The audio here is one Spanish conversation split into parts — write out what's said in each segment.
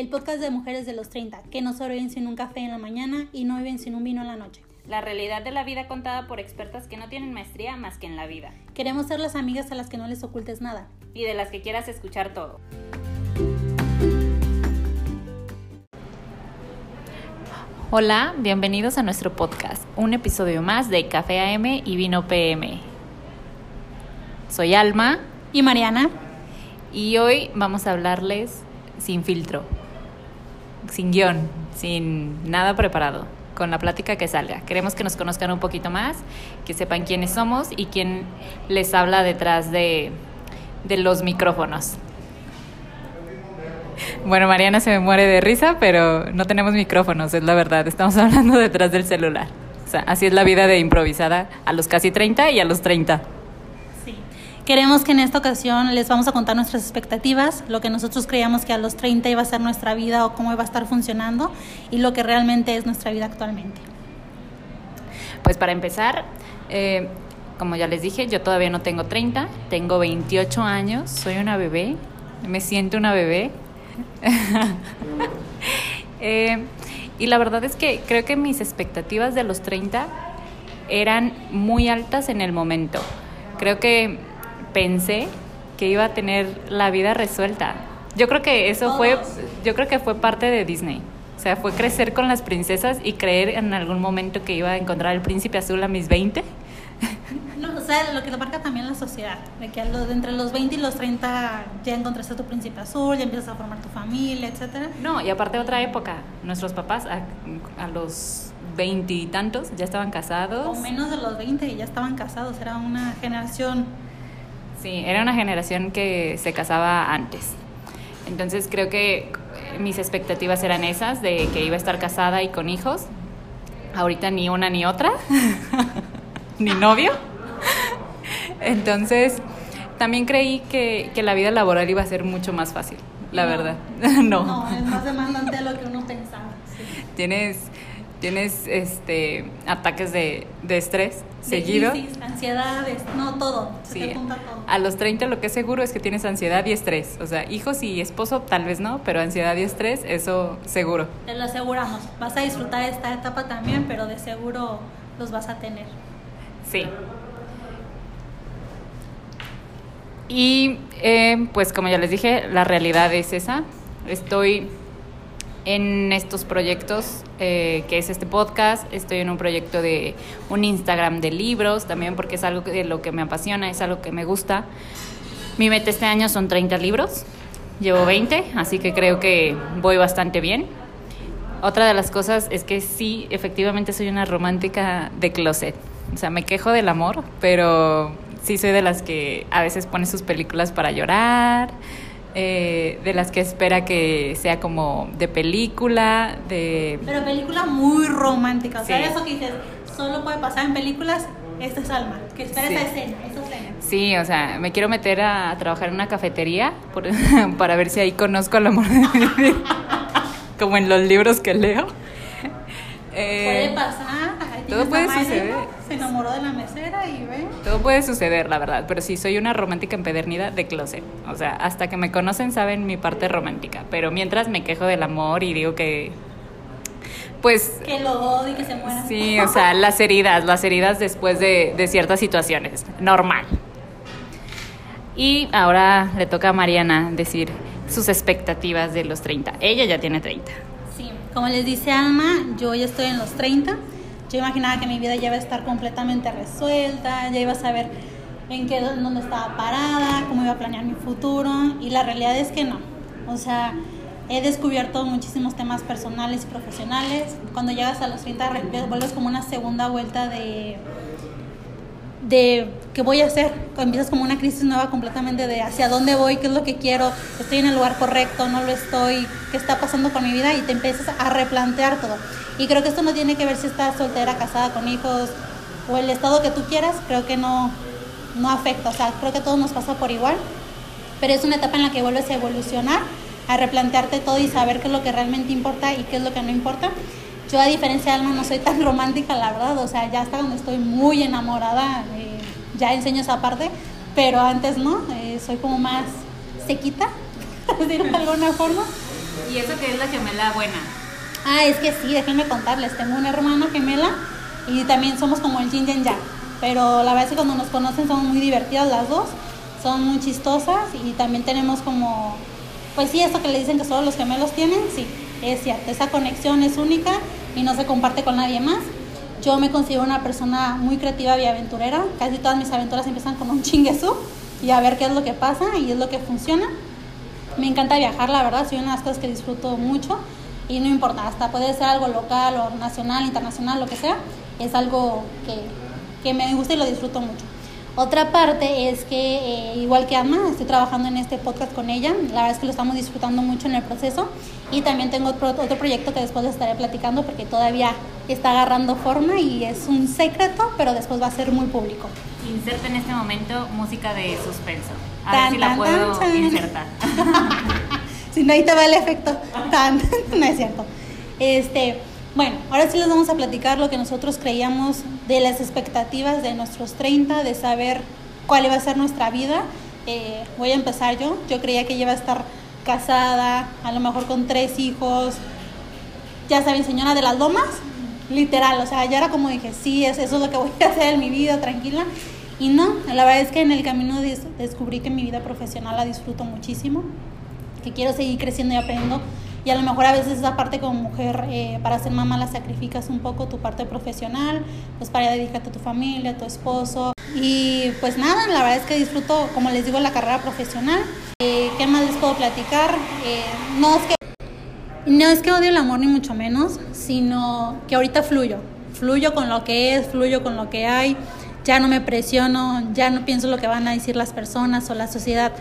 el podcast de mujeres de los 30, que no sobreviven sin un café en la mañana y no viven sin un vino en la noche. La realidad de la vida contada por expertas que no tienen maestría más que en la vida. Queremos ser las amigas a las que no les ocultes nada. Y de las que quieras escuchar todo. Hola, bienvenidos a nuestro podcast, un episodio más de Café AM y Vino PM. Soy Alma Y Mariana, y hoy vamos a hablarles sin filtro, sin guion, sin nada preparado, con la plática que salga. Queremos que nos conozcan un poquito más, que sepan quiénes somos y quién les habla detrás de, de los micrófonos. Bueno, Mariana se me muere de risa, pero no tenemos micrófonos, es la verdad. Estamos hablando detrás del celular. O sea, así es la vida de improvisada a los casi 30 y a los 30. Queremos que en esta ocasión les vamos a contar nuestras expectativas, lo que nosotros creíamos que a los 30 iba a ser nuestra vida o cómo iba a estar funcionando y lo que realmente es nuestra vida actualmente. Pues para empezar, eh, como ya les dije, yo todavía no tengo 30, tengo 28 años, soy una bebé, me siento una bebé. Eh, y la verdad es que creo que mis expectativas de los 30 eran muy altas en el momento. Creo que pensé que iba a tener la vida resuelta. Yo creo que eso fue, yo creo que fue parte de Disney. O sea, fue crecer con las princesas y creer en algún momento que iba a encontrar el príncipe azul a mis 20. No, o sea, lo que lo marca también la sociedad, de que entre los 20 y los 30 ya encontraste a tu príncipe azul, ya empiezas a formar tu familia, etcétera. No, y aparte otra época, nuestros papás a, a los veintitantos ya estaban casados. O menos de los 20 y ya estaban casados, era una generación Sí, era una generación que se casaba antes. Entonces creo que mis expectativas eran esas, de que iba a estar casada y con hijos. Ahorita ni una ni otra, ni novio. Entonces también creí que, que la vida laboral iba a ser mucho más fácil, la No. verdad. No, es más demandante de lo que uno pensaba. sí. Tienes, tienes este, ataques de, de estrés De seguido. crisis, ansiedades, no todo, se Sí. te junta todo. A los 30 lo que es seguro es que tienes ansiedad y estrés. O sea, hijos y esposo tal vez no, pero ansiedad y estrés, eso seguro. Te lo aseguramos. Vas a disfrutar esta etapa también, pero de seguro los vas a tener. Sí. Y eh, pues como ya les dije, la realidad es esa. Estoy en estos proyectos, eh, que es este podcast, estoy en un proyecto de un Instagram de libros también porque es algo de lo que me apasiona, es algo que me gusta. Mi meta este año son 30 libros, llevo 20, así que creo que voy bastante bien. Otra de las cosas es que sí, efectivamente soy una romántica de closet. O sea, me quejo del amor, pero sí soy de las que a veces pone sus películas para llorar, eh, de las que espera que sea como de película, de... Pero película muy romántica. O sea, Sí. eso que dices, solo puede pasar en películas, esta es Alma. Que espera Sí. esa escena, esa escena. Sí, o sea, me quiero meter a, trabajar en una cafetería por- para ver si ahí conozco al amor de mi vida, como en los libros que leo. Eh, puede pasar. ahí todo puede suceder. Se enamoró de la mesera y ve. Todo puede suceder, la verdad, pero sí soy una romántica empedernida de closet. O sea, hasta que me conocen saben mi parte romántica, pero mientras me quejo del amor y digo que, pues, Que lo odie y que se muera. sí, o sea, las heridas, las heridas después de, de ciertas situaciones, normal. Y ahora le toca a Mariana decir sus expectativas de los 30. Ella ya tiene 30. Sí, como les dice Alma, yo ya estoy en los 30. Yo imaginaba que mi vida ya iba a estar completamente resuelta, ya iba a saber en qué, dónde estaba parada, cómo iba a planear mi futuro. Y la realidad es que no. O sea, he descubierto muchísimos temas personales y profesionales. Cuando llegas a los 30, re- vuelves como una segunda vuelta de de qué voy a hacer. Empiezas como una crisis nueva completamente de hacia dónde voy, qué es lo que quiero, estoy en el lugar correcto, no lo estoy, qué está pasando con mi vida y te empiezas a replantear todo. Y creo que esto no tiene que ver si estás soltera, casada, con hijos o el estado que tú quieras, creo que no, no afecta, o sea, creo que a todos nos pasa por igual, pero es una etapa en la que vuelves a evolucionar, a replantearte todo y saber qué es lo que realmente importa y qué es lo que no importa. Yo a diferencia de Alma no soy tan romántica, la verdad, o sea, ya hasta donde estoy muy enamorada, eh, ya enseño esa parte, pero antes no, eh, soy como más sequita, de alguna forma. ¿Y eso que es la gemela buena? Ah, es que sí, déjenme contarles, tengo una hermana gemela y también somos como el yin y yang, pero la verdad es que cuando nos conocen son muy divertidas las dos, son muy chistosas y también tenemos como, pues sí, eso que le dicen que solo los gemelos tienen, sí, es cierto, esa conexión es única y no se comparte con nadie más. Yo me considero una persona muy creativa y aventurera, casi todas mis aventuras empiezan con un chinguesú y a ver qué es lo que pasa y es lo que funciona. Me encanta viajar, la verdad, soy una de las cosas que disfruto mucho y no importa, hasta puede ser algo local o nacional, internacional, lo que sea, es algo que, que me gusta y lo disfruto mucho. Otra parte es que, eh, igual que Ama, estoy trabajando en este podcast con ella. La verdad es que lo estamos disfrutando mucho en el proceso. Y también tengo otro, otro proyecto que después les estaré platicando porque todavía está agarrando forma y es un secreto, pero después va a ser muy público. Inserta en este momento música de suspenso. A ver si la puedo insertar. si no, ahí te va el efecto. no es cierto. Este, bueno, ahora sí les vamos a platicar lo que nosotros creíamos de las expectativas de nuestros 30, de saber cuál iba a ser nuestra vida. Eh, voy a empezar yo. Yo creía que iba a estar casada, a lo mejor con tres hijos. Ya saben, señora de las lomas, literal. O sea, ya era como dije, sí, eso es lo que voy a hacer en mi vida, tranquila. Y no, la verdad es que en el camino descubrí que mi vida profesional la disfruto muchísimo, que quiero seguir creciendo y aprendiendo y a lo mejor a veces esa parte como mujer, eh, para ser mamá la sacrificas un poco tu parte profesional, pues para dedicarte a tu familia, a tu esposo. Y pues nada, la verdad es que disfruto, como les digo, la carrera profesional. Eh, ¿Qué más les puedo platicar? Eh, no es que... No es que odie el amor ni mucho menos, sino que ahorita fluyo. Fluyo con lo que es, fluyo con lo que hay. Ya no me presiono, ya no pienso lo que van a decir las personas o la sociedad.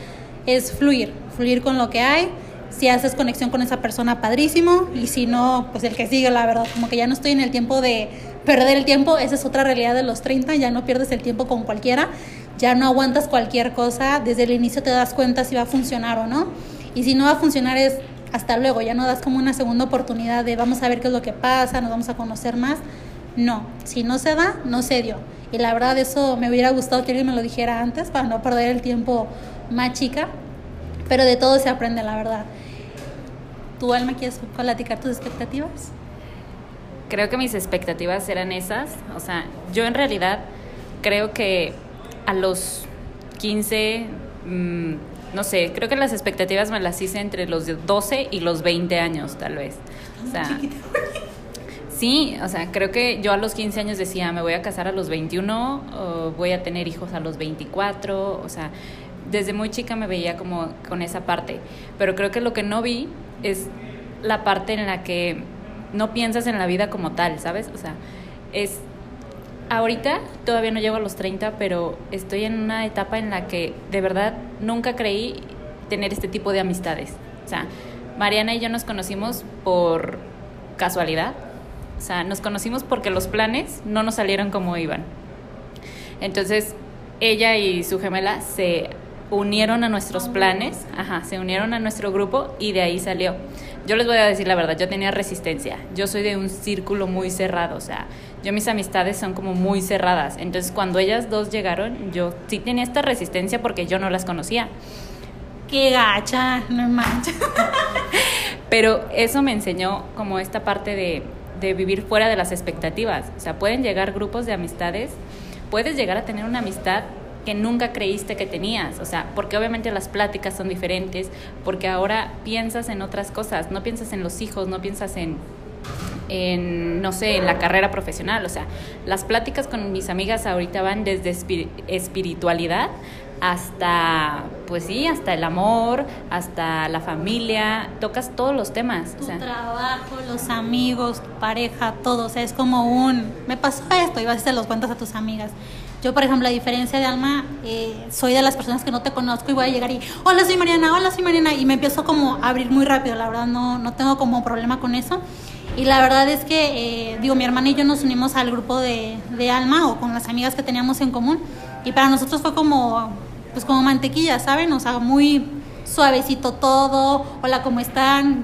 Es fluir, fluir con lo que hay si haces conexión con esa persona, padrísimo. Y si no, pues el que sigue, la verdad. Como que ya no estoy en el tiempo de perder el tiempo. Esa es otra realidad de los 30. Ya no pierdes el tiempo con cualquiera. Ya no aguantas cualquier cosa. Desde el inicio te das cuenta si va a funcionar o no. Y si no va a funcionar es hasta luego. Ya no das como una segunda oportunidad de vamos a ver qué es lo que pasa, nos vamos a conocer más. No, si no se da, no se dio. Y la verdad eso me hubiera gustado que alguien me lo dijera antes para no perder el tiempo más chica. Pero de todo se aprende, la verdad. ¿Tu alma quieres platicar tus expectativas? Creo que mis expectativas eran esas. O sea, yo en realidad creo que a los 15, mm, no sé, creo que las expectativas me las hice entre los 12 y los 20 años, tal vez. O sea, sí, o sea, creo que yo a los 15 años decía, me voy a casar a los 21, o voy a tener hijos a los 24, o sea, desde muy chica me veía como con esa parte. Pero creo que lo que no vi es la parte en la que no piensas en la vida como tal, ¿sabes? O sea, es... Ahorita todavía no llego a los 30, pero estoy en una etapa en la que de verdad nunca creí tener este tipo de amistades. O sea, Mariana y yo nos conocimos por casualidad. O sea, nos conocimos porque los planes no nos salieron como iban. Entonces, ella y su gemela se unieron a nuestros planes, ajá, se unieron a nuestro grupo y de ahí salió. Yo les voy a decir la verdad, yo tenía resistencia. Yo soy de un círculo muy cerrado, o sea, yo mis amistades son como muy cerradas. Entonces, cuando ellas dos llegaron, yo sí tenía esta resistencia porque yo no las conocía. Qué gacha, no manches. Pero eso me enseñó como esta parte de, de vivir fuera de las expectativas. O sea, pueden llegar grupos de amistades, puedes llegar a tener una amistad que nunca creíste que tenías, o sea, porque obviamente las pláticas son diferentes, porque ahora piensas en otras cosas, no piensas en los hijos, no piensas en, en no sé, en la carrera profesional, o sea, las pláticas con mis amigas ahorita van desde espiritualidad hasta, pues sí, hasta el amor, hasta la familia, tocas todos los temas. Tu trabajo, los amigos, tu pareja, todo, o sea, es como un, me pasó esto y vas y se los cuentas a tus amigas. Yo, por ejemplo, a diferencia de Alma, eh, soy de las personas que no te conozco y voy a llegar y, hola, soy Mariana, hola, soy Mariana, y me empiezo como a abrir muy rápido, la verdad, no, no tengo como problema con eso. Y la verdad es que, eh, digo, mi hermana y yo nos unimos al grupo de, de Alma o con las amigas que teníamos en común, y para nosotros fue como, pues como mantequilla, ¿saben? O sea, muy suavecito todo, hola, ¿cómo están?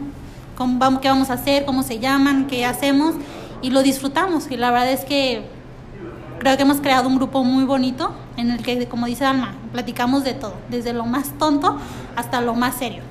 ¿Cómo vamos, ¿Qué vamos a hacer? ¿Cómo se llaman? ¿Qué hacemos? Y lo disfrutamos, y la verdad es que creo que hemos creado un grupo muy bonito en el que, como dice Alma, platicamos de todo, desde lo más tonto hasta lo más serio.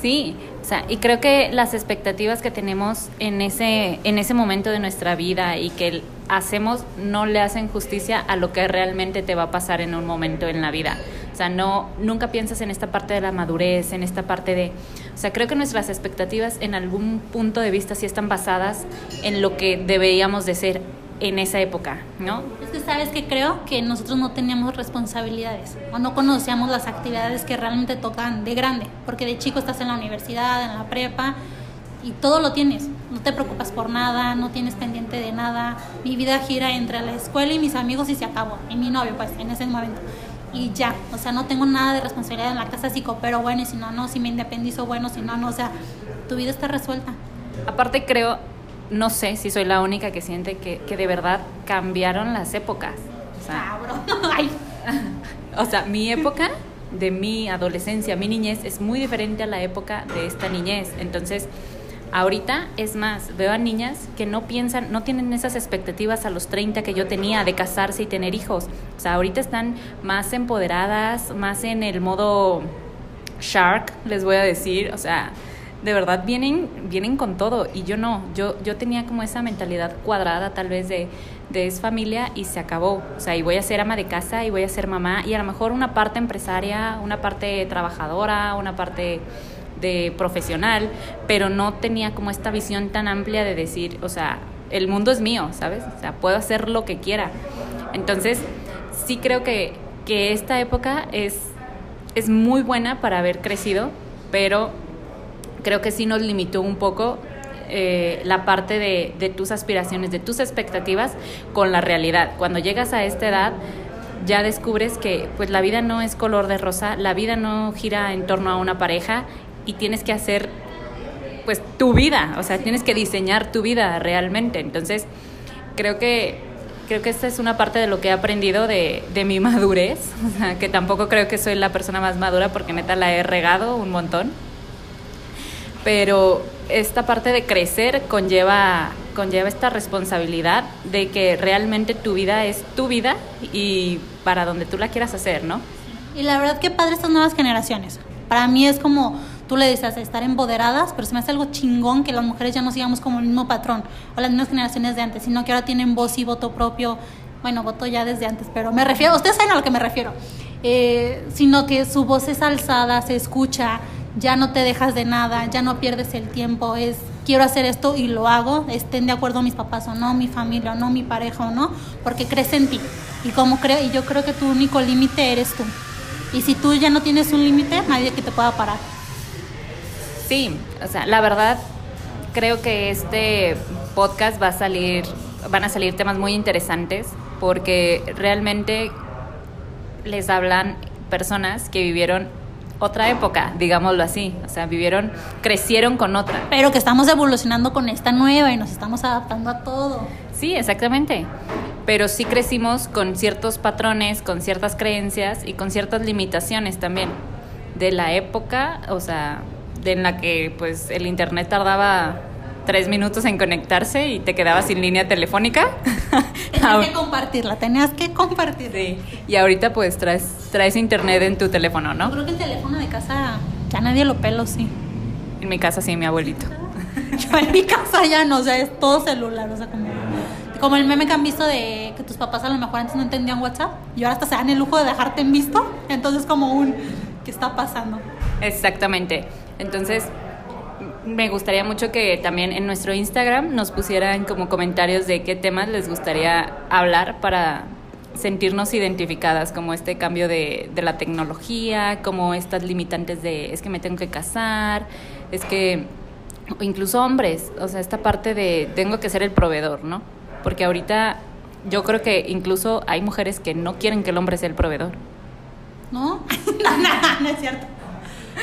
Sí, o sea, y creo que las expectativas que tenemos en ese, en ese momento de nuestra vida y que hacemos no le hacen justicia a lo que realmente te va a pasar en un momento en la vida. O sea, no, nunca piensas en esta parte de la madurez, en esta parte de... O sea, creo que nuestras expectativas en algún punto de vista sí están basadas en lo que deberíamos de ser en esa época, ¿no? Es que sabes que creo que nosotros no teníamos responsabilidades o no conocíamos las actividades que realmente tocan de grande, porque de chico estás en la universidad, en la prepa y todo lo tienes. No te preocupas por nada, no tienes pendiente de nada. Mi vida gira entre la escuela y mis amigos y se acabó. Y mi novio, pues, en ese momento. Y ya, o sea, no tengo nada de responsabilidad en la casa, si coopero bueno y si no, no, si me independizo bueno, si no, no, o sea, tu vida está resuelta. Aparte creo, no sé si soy la única que siente que, que de verdad cambiaron las épocas. O sea, Ay. o sea, mi época de mi adolescencia, mi niñez, es muy diferente a la época de esta niñez. Entonces, ahorita es más, veo a niñas que no piensan, no tienen esas expectativas a los 30 que yo tenía de casarse y tener hijos. O sea, ahorita están más empoderadas, más en el modo shark, les voy a decir. O sea, de verdad vienen, vienen con todo y yo no, yo, yo tenía como esa mentalidad cuadrada tal vez de, es familia y se acabó, o sea, y voy a ser ama de casa y voy a ser mamá y a lo mejor una parte empresaria, una parte trabajadora, una parte de profesional, pero no tenía como esta visión tan amplia de decir, o sea, el mundo es mío, ¿sabes? O sea, puedo hacer lo que quiera. Entonces, sí creo que, que esta época es, es muy buena para haber crecido, pero creo que sí nos limitó un poco eh, la parte de, tus aspiraciones, de tus expectativas con la realidad. Cuando llegas a esta edad ya descubres que pues la vida no es color de rosa, la vida no gira en torno a una pareja y tienes que hacer pues tu vida, o sea, tienes que diseñar tu vida realmente. Entonces, creo que creo que esta es una parte de lo que he aprendido de, de mi madurez, o sea, que tampoco creo que soy la persona más madura porque neta la he regado un montón pero esta parte de crecer conlleva, conlleva esta responsabilidad de que realmente tu vida es tu vida y para donde tú la quieras hacer, ¿no? Y la verdad que padre estas nuevas generaciones. Para mí es como tú le dices, estar empoderadas, pero se me hace algo chingón que las mujeres ya no sigamos como el mismo patrón o las mismas generaciones de antes, sino que ahora tienen voz y voto propio. Bueno, voto ya desde antes, pero me refiero, ustedes saben a lo que me refiero. Eh, sino que su voz es alzada, se escucha, ya no te dejas de nada, ya no pierdes el tiempo, es quiero hacer esto y lo hago, estén de acuerdo mis papás o no, mi familia o no, mi pareja o no, porque crees en ti. Y como creo, y yo creo que tu único límite eres tú. Y si tú ya no tienes un límite, nadie que te pueda parar. Sí, o sea, la verdad creo que este podcast va a salir, van a salir temas muy interesantes porque realmente les hablan personas que vivieron otra época, digámoslo así. O sea, vivieron, crecieron con otra. Pero que estamos evolucionando con esta nueva y nos estamos adaptando a todo. Sí, exactamente. Pero sí crecimos con ciertos patrones, con ciertas creencias y con ciertas limitaciones también. De la época, o sea, de en la que pues el internet tardaba tres minutos en conectarse y te quedabas sin línea telefónica. Tenías que compartirla, tenías que compartirla. Sí. Y ahorita pues traes, traes internet en tu teléfono, ¿no? Yo creo que el teléfono de casa ya nadie lo pelo, sí. En mi casa sí, mi abuelito. Yo en mi casa ya no, o sea, es todo celular, o sea, como, como el meme que han visto de que tus papás a lo mejor antes no entendían WhatsApp y ahora hasta se dan el lujo de dejarte en visto, entonces como un, ¿qué está pasando? Exactamente. Entonces, me gustaría mucho que también en nuestro Instagram nos pusieran como comentarios de qué temas les gustaría hablar para sentirnos identificadas, como este cambio de, de la tecnología, como estas limitantes de es que me tengo que casar, es que incluso hombres, o sea, esta parte de tengo que ser el proveedor, ¿no? Porque ahorita yo creo que incluso hay mujeres que no quieren que el hombre sea el proveedor. ¿No? no, no, no es cierto.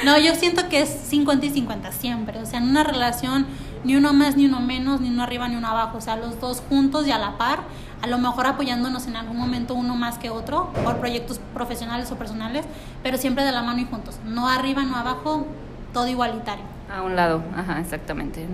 No, yo siento que es 50 y 50 siempre. O sea, en una relación, ni uno más, ni uno menos, ni uno arriba, ni uno abajo. O sea, los dos juntos y a la par, a lo mejor apoyándonos en algún momento uno más que otro, por proyectos profesionales o personales, pero siempre de la mano y juntos. No arriba, no abajo, todo igualitario. A un lado, ajá, exactamente.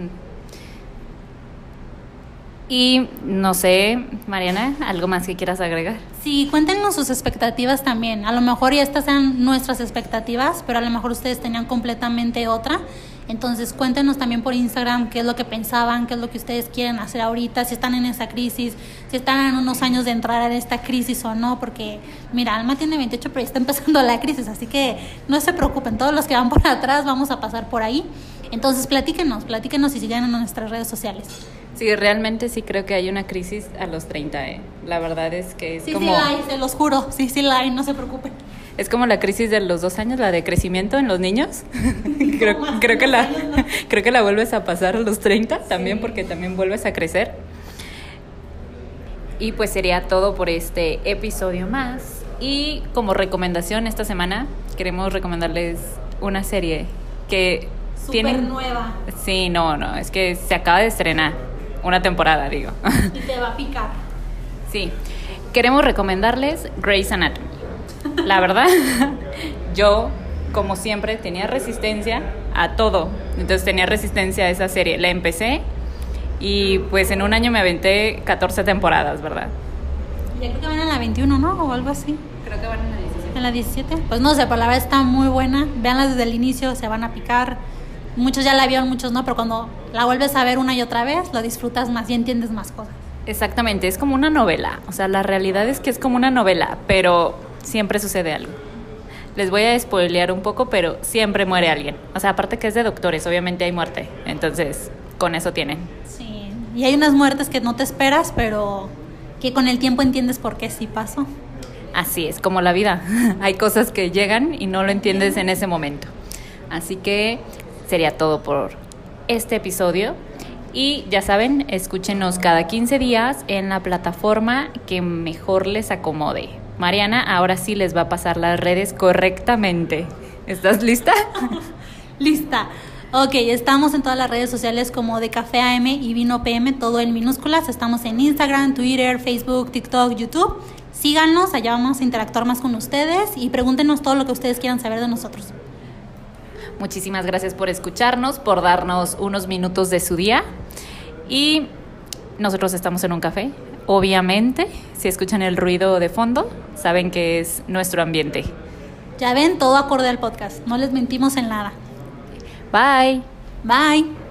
Y no sé, Mariana, ¿algo más que quieras agregar? Sí, cuéntenos sus expectativas también. A lo mejor ya estas sean nuestras expectativas, pero a lo mejor ustedes tenían completamente otra. Entonces cuéntenos también por Instagram qué es lo que pensaban, qué es lo que ustedes quieren hacer ahorita, si están en esa crisis, si están en unos años de entrar en esta crisis o no, porque mira, Alma tiene 28 pero ya está empezando la crisis, así que no se preocupen, todos los que van por atrás vamos a pasar por ahí. Entonces platíquenos, platíquenos y sigan en nuestras redes sociales. Sí, realmente sí creo que hay una crisis a los 30, ¿eh? La verdad es que es sí, como... Sí, la hay, se los juro, sí, sí la hay, no se preocupen. Es como la crisis de los dos años, la de crecimiento en los niños. creo, creo, que la, creo que la vuelves a pasar a los 30 también porque también vuelves a crecer. Y pues sería todo por este episodio más. Y como recomendación esta semana queremos recomendarles una serie que tiene nueva. Sí, no, no, es que se acaba de estrenar una temporada, digo. Y te va a picar. Sí. Queremos recomendarles Grey's Anatomy. La verdad, yo, como siempre, tenía resistencia a todo. Entonces tenía resistencia a esa serie. La empecé y pues en un año me aventé 14 temporadas, ¿verdad? Ya creo que van en la 21, ¿no? O algo así. Creo que van en la 17. ¿En la 17? Pues no sé, pero la verdad está muy buena. Véanla desde el inicio, se van a picar. Muchos ya la vieron, muchos no, pero cuando la vuelves a ver una y otra vez, lo disfrutas más y entiendes más cosas. Exactamente, es como una novela. O sea, la realidad es que es como una novela, pero siempre sucede algo. Les voy a spoilear un poco, pero siempre muere alguien. O sea, aparte que es de doctores, obviamente hay muerte. Entonces, con eso tienen. Sí, y hay unas muertes que no te esperas, pero que con el tiempo entiendes por qué sí pasó. Así es, como la vida. hay cosas que llegan y no lo entiendes en ese momento. Así que sería todo por este episodio. Y ya saben, escúchenos cada 15 días en la plataforma que mejor les acomode. Mariana ahora sí les va a pasar las redes correctamente. ¿Estás lista? Lista. Ok, estamos en todas las redes sociales como de Café AM y Vino PM, todo en minúsculas. Estamos en Instagram, Twitter, Facebook, TikTok, YouTube. Síganos, allá vamos a interactuar más con ustedes y pregúntenos todo lo que ustedes quieran saber de nosotros. Muchísimas gracias por escucharnos, por darnos unos minutos de su día. Y nosotros estamos en un café. Obviamente, si escuchan el ruido de fondo, saben que es nuestro ambiente. Ya ven, todo acorde al podcast. No les mentimos en nada. Bye. Bye.